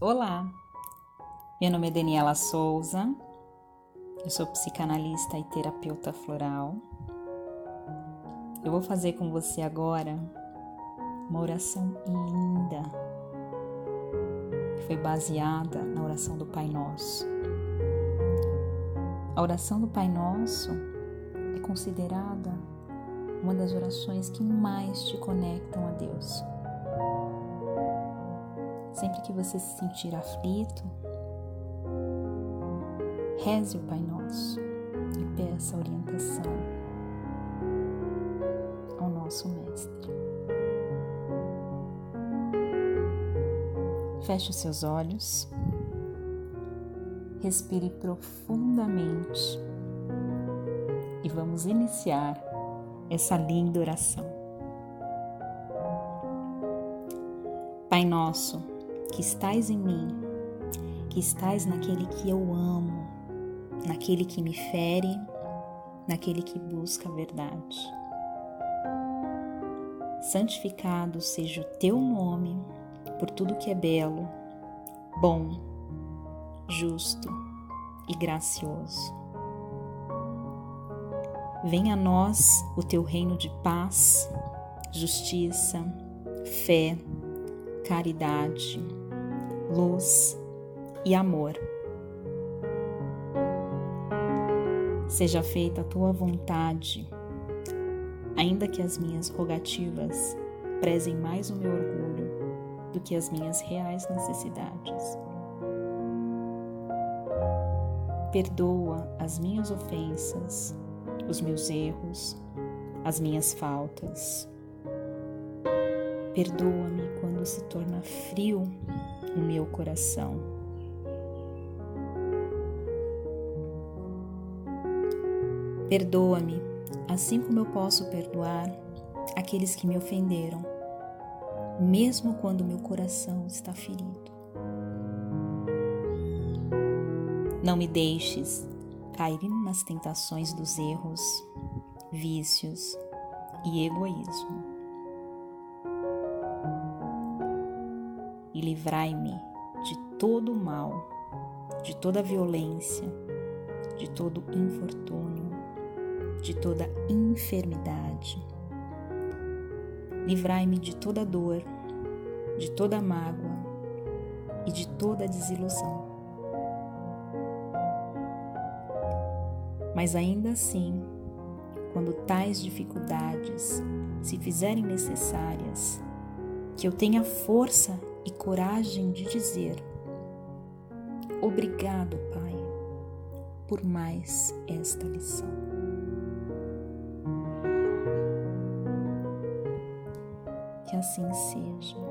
Olá, meu nome é Daniela Souza, eu sou psicanalista e terapeuta floral. Eu vou fazer com você agora uma oração linda que foi baseada na oração do Pai Nosso. A oração do Pai Nosso é considerada uma das orações que mais te conectam a Deus. Sempre que você se sentir aflito, reze o Pai Nosso e peça orientação ao nosso Mestre. Feche os seus olhos, respire profundamente e vamos iniciar essa linda oração. Pai Nosso, que estás em mim, que estás naquele que eu amo, naquele que me fere, naquele que busca a verdade. Santificado seja o teu nome por tudo que é belo, bom, justo e gracioso. Venha a nós o teu reino de paz, justiça, fé, caridade, luz e amor. Seja feita a tua vontade, ainda que as minhas rogativas prezem mais o meu orgulho do que as minhas reais necessidades. Perdoa as minhas ofensas, os meus erros, as minhas faltas. Perdoa-me quando se torna frio o meu coração. Perdoa-me, assim como eu posso perdoar aqueles que me ofenderam, mesmo quando meu coração está ferido. Não me deixes cair nas tentações dos erros, vícios e egoísmo. E livrai-me de todo o mal, de toda violência, de todo infortúnio, de toda enfermidade. Livrai-me de toda dor, de toda mágoa e de toda desilusão. Mas ainda assim, quando tais dificuldades se fizerem necessárias, que eu tenha força e coragem de dizer: Obrigado, Pai, por mais esta lição. Que assim seja.